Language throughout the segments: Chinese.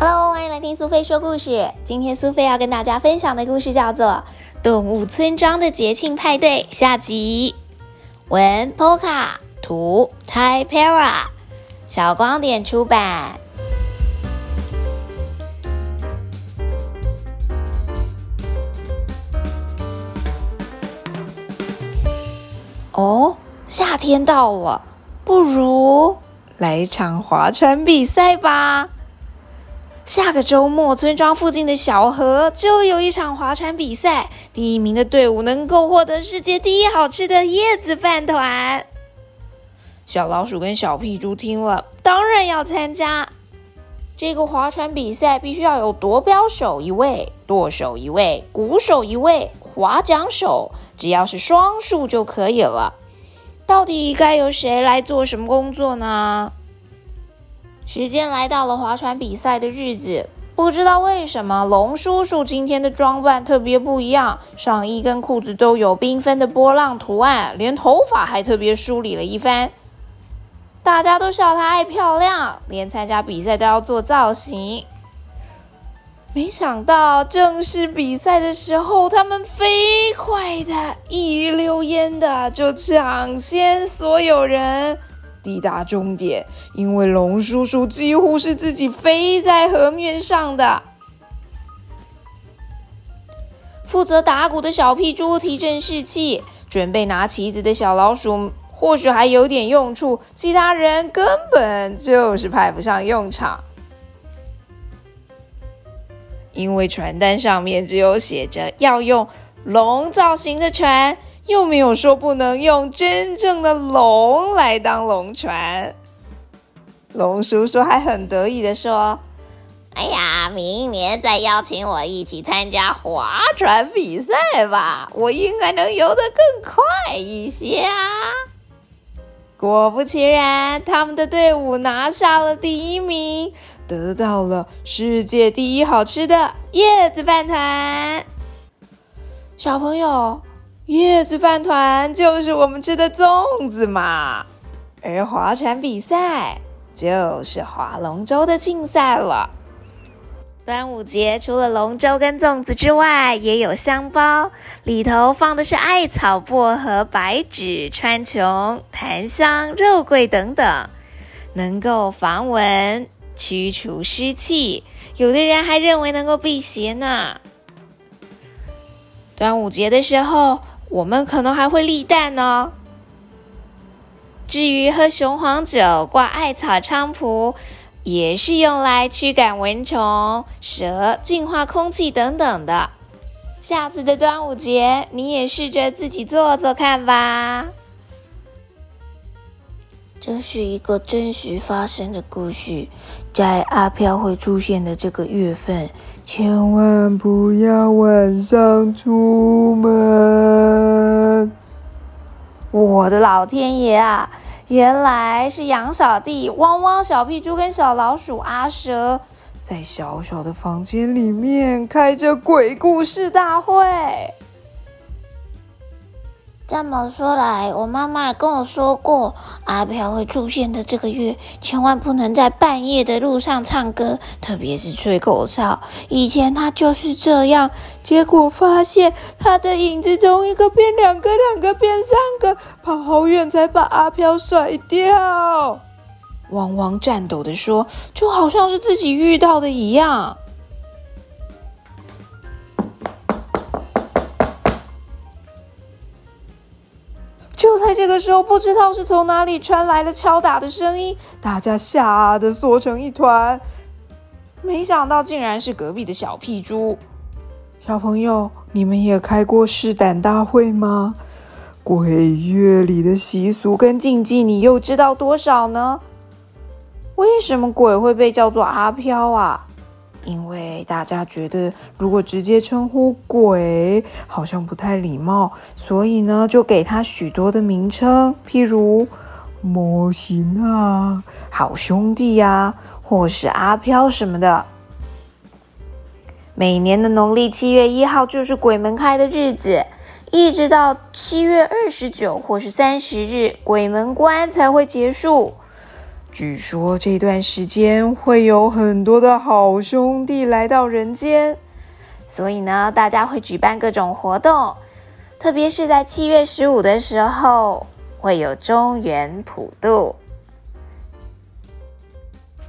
Hello，欢迎来听苏菲说故事。今天苏菲要跟大家分享的故事叫做《动物村庄的节庆派对》下集。文 Poka，图 Tai Para，小光点出版。哦，夏天到了，不如来一场划船比赛吧。下个周末，村庄附近的小河就有一场划船比赛，第一名的队伍能够获得世界第一好吃的叶子饭团。小老鼠跟小屁猪听了，当然要参加。这个划船比赛必须要有夺标手一位、舵手一位、鼓手一位、划桨手，只要是双数就可以了。到底该由谁来做什么工作呢？时间来到了划船比赛的日子，不知道为什么龙叔叔今天的装扮特别不一样，上衣跟裤子都有缤纷的波浪图案，连头发还特别梳理了一番。大家都笑他爱漂亮，连参加比赛都要做造型。没想到正式比赛的时候，他们飞快的一溜烟的就抢先所有人。抵达终点，因为龙叔叔几乎是自己飞在河面上的。负责打鼓的小屁猪提振士气，准备拿旗子的小老鼠或许还有点用处，其他人根本就是派不上用场，因为传单上面只有写着要用龙造型的船。又没有说不能用真正的龙来当龙船。龙叔叔还很得意的说：“哎呀，明年再邀请我一起参加划船比赛吧，我应该能游得更快一些啊！”果不其然，他们的队伍拿下了第一名，得到了世界第一好吃的叶子饭团。小朋友。叶子饭团就是我们吃的粽子嘛，而划船比赛就是划龙舟的竞赛了。端午节除了龙舟跟粽子之外，也有香包，里头放的是艾草、薄荷、白芷、川穹、檀香、肉桂等等，能够防蚊、驱除湿气，有的人还认为能够辟邪呢。端午节的时候。我们可能还会立蛋呢。至于喝雄黄酒、挂艾草菖蒲，也是用来驱赶蚊虫、蛇、净化空气等等的。下次的端午节，你也试着自己做做看吧。这是一个真实发生的故事，在阿飘会出现的这个月份，千万不要晚上出门。我的老天爷啊！原来是杨小弟、汪汪、小屁猪跟小老鼠阿蛇，在小小的房间里面开着鬼故事大会。这么说来，我妈妈跟我说过，阿飘会出现的这个月，千万不能在半夜的路上唱歌，特别是吹口哨。以前他就是这样，结果发现他的影子从一个变两个，两个变三个，跑好远才把阿飘甩掉。汪汪颤抖的说，就好像是自己遇到的一样。在这个时候，不知道是从哪里传来了敲打的声音，大家吓得缩成一团。没想到竟然是隔壁的小屁猪。小朋友，你们也开过试胆大会吗？鬼月里的习俗跟禁忌，你又知道多少呢？为什么鬼会被叫做阿飘啊？因为大家觉得，如果直接称呼鬼好像不太礼貌，所以呢，就给他许多的名称，譬如魔形啊、好兄弟呀，或是阿飘什么的。每年的农历七月一号就是鬼门开的日子，一直到七月二十九或是三十日，鬼门关才会结束。据说这段时间会有很多的好兄弟来到人间，所以呢，大家会举办各种活动，特别是在七月十五的时候，会有中元普渡。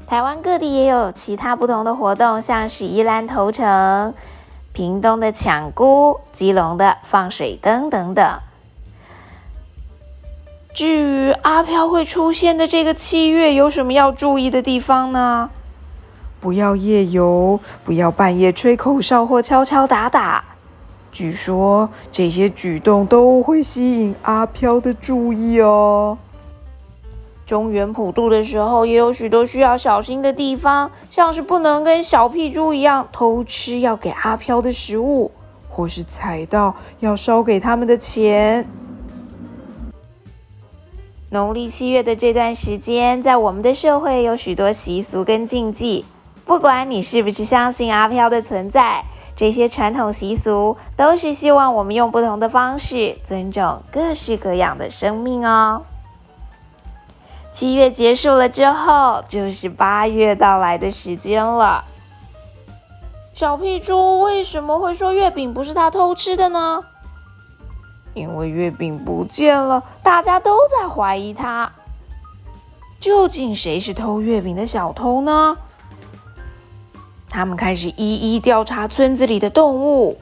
台湾各地也有其他不同的活动，像是宜兰头城、屏东的抢菇、基隆的放水灯等等。至于阿飘会出现的这个七月，有什么要注意的地方呢？不要夜游，不要半夜吹口哨或敲敲打打。据说这些举动都会吸引阿飘的注意哦。中原普渡的时候，也有许多需要小心的地方，像是不能跟小屁猪一样偷吃要给阿飘的食物，或是踩到要烧给他们的钱。农历七月的这段时间，在我们的社会有许多习俗跟禁忌，不管你是不是相信阿飘的存在，这些传统习俗都是希望我们用不同的方式尊重各式各样的生命哦。七月结束了之后，就是八月到来的时间了。小屁猪为什么会说月饼不是他偷吃的呢？因为月饼不见了，大家都在怀疑他。究竟谁是偷月饼的小偷呢？他们开始一一调查村子里的动物。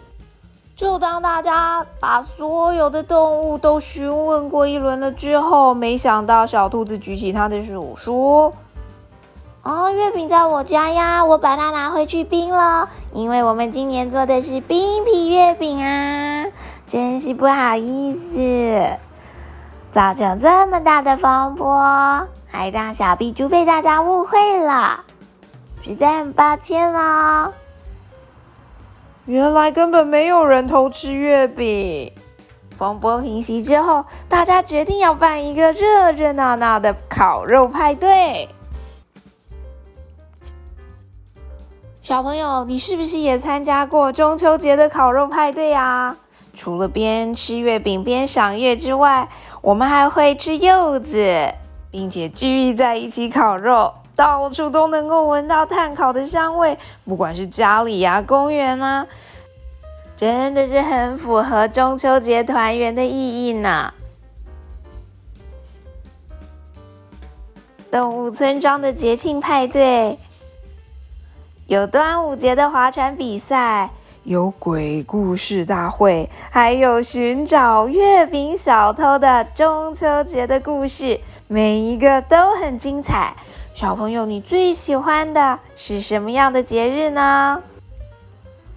就当大家把所有的动物都询问过一轮了之后，没想到小兔子举起它的手说：“哦，月饼在我家呀，我把它拿回去冰了，因为我们今年做的是冰皮月饼啊，真是不好意思，造成这么大的风波，还让小屁猪被大家误会了，实在很抱歉哦。”原来根本没有人偷吃月饼。风波平息之后，大家决定要办一个热热闹闹的烤肉派对。小朋友，你是不是也参加过中秋节的烤肉派对啊？除了边吃月饼边赏月之外，我们还会吃柚子，并且聚在一起烤肉。到处都能够闻到炭烤的香味，不管是家里呀、公园啊，真的是很符合中秋节团圆的意义呢。动物村庄的节庆派对，有端午节的划船比赛，有鬼故事大会，还有寻找月饼小偷的中秋节的故事，每一个都很精彩。小朋友，你最喜欢的是什么样的节日呢？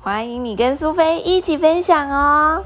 欢迎你跟苏菲一起分享哦。